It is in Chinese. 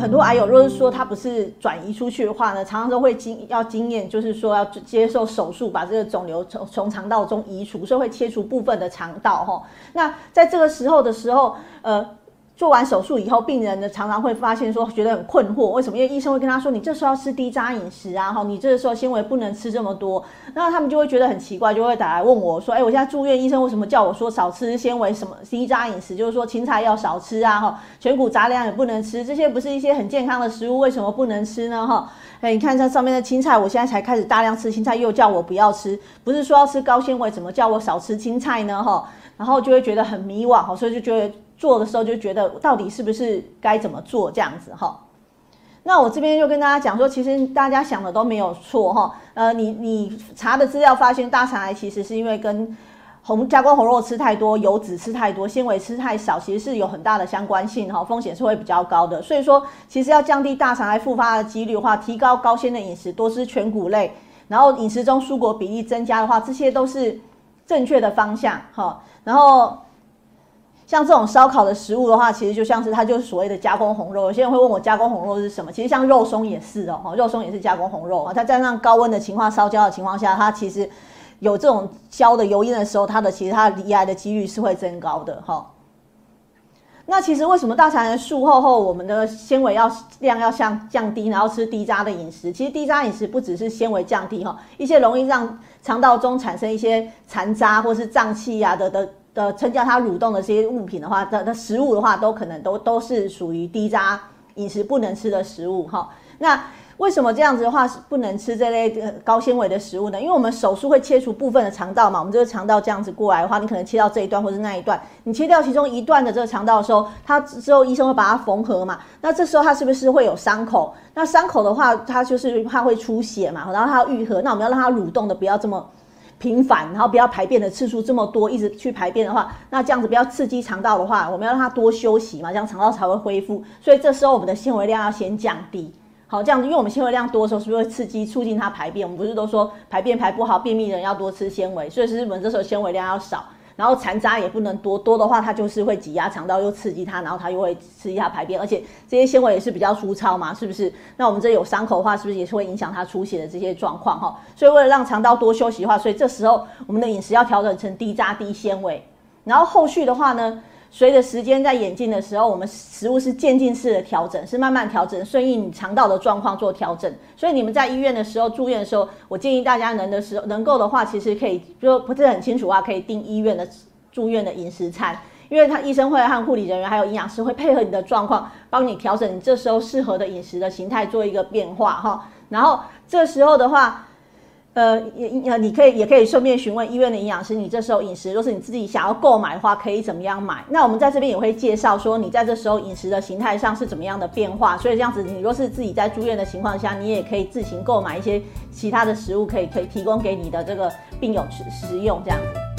很多癌友，如果是说他不是转移出去的话呢，常常都会经要经验，就是说要接受手术，把这个肿瘤从从肠道中移除，所以会切除部分的肠道哈。那在这个时候的时候，呃。做完手术以后，病人呢常常会发现说觉得很困惑，为什么？因为医生会跟他说，你这时候要吃低渣饮食啊，哈，你这个时候纤维不能吃这么多，那他们就会觉得很奇怪，就会打来问我说，哎，我现在住院，医生为什么叫我说少吃纤维？什么低渣饮食？就是说青菜要少吃啊，哈，全谷杂粮也不能吃，这些不是一些很健康的食物，为什么不能吃呢？哈，哎，你看这上面的青菜，我现在才开始大量吃青菜，又叫我不要吃，不是说要吃高纤维，怎么叫我少吃青菜呢？哈，然后就会觉得很迷惘，哈，所以就觉得。做的时候就觉得到底是不是该怎么做这样子哈？那我这边就跟大家讲说，其实大家想的都没有错哈。呃，你你查的资料发现，大肠癌其实是因为跟红加工红肉吃太多、油脂吃太多、纤维吃太少，其实是有很大的相关性哈，风险是会比较高的。所以说，其实要降低大肠癌复发的几率的话，提高高纤的饮食，多吃全谷类，然后饮食中蔬果比例增加的话，这些都是正确的方向哈。然后。像这种烧烤的食物的话，其实就像是它就是所谓的加工红肉。有些人会问我加工红肉是什么？其实像肉松也是哦，肉松也是加工红肉啊。它在那高温的情况烧焦的情况下，它其实有这种焦的油烟的时候，它的其实它离癌的几率是会增高的哈。那其实为什么大肠癌术后后我们的纤维要量要降降低，然后吃低渣的饮食？其实低渣饮食不只是纤维降低哈，一些容易让肠道中产生一些残渣或是胀气呀的的。的增加它蠕动的这些物品的话，的的食物的话，都可能都都是属于低渣饮食不能吃的食物哈。那为什么这样子的话是不能吃这类高纤维的食物呢？因为我们手术会切除部分的肠道嘛，我们这个肠道这样子过来的话，你可能切到这一段或者那一段，你切掉其中一段的这个肠道的时候，它之后医生会把它缝合嘛。那这时候它是不是会有伤口？那伤口的话，它就是怕会出血嘛，然后它要愈合，那我们要让它蠕动的不要这么。频繁，然后不要排便的次数这么多，一直去排便的话，那这样子不要刺激肠道的话，我们要让它多休息嘛，这样肠道才会恢复。所以这时候我们的纤维量要先降低。好，这样子，因为我们纤维量多的时候，是不是会刺激促进它排便？我们不是都说排便排不好，便秘的人要多吃纤维，所以是我们这时候纤维量要少。然后残渣也不能多多的话，它就是会挤压肠道，又刺激它，然后它又会刺激它排便，而且这些纤维也是比较粗糙嘛，是不是？那我们这有伤口的话，是不是也是会影响它出血的这些状况哈？所以为了让肠道多休息的话，所以这时候我们的饮食要调整成低渣低纤维，然后后续的话呢？随着时间在演进的时候，我们食物是渐进式的调整，是慢慢调整，顺应你肠道的状况做调整。所以你们在医院的时候住院的时候，我建议大家能的时候能够的话，其实可以就不是很清楚的话，可以订医院的住院的饮食餐，因为他医生会和护理人员还有营养师会配合你的状况，帮你调整你这时候适合的饮食的形态做一个变化哈。然后这时候的话。呃，也呃，你可以也可以顺便询问医院的营养师，你这时候饮食，若是你自己想要购买的话，可以怎么样买？那我们在这边也会介绍说，你在这时候饮食的形态上是怎么样的变化。所以这样子，你若是自己在住院的情况下，你也可以自行购买一些其他的食物，可以可以提供给你的这个病友食食用这样子。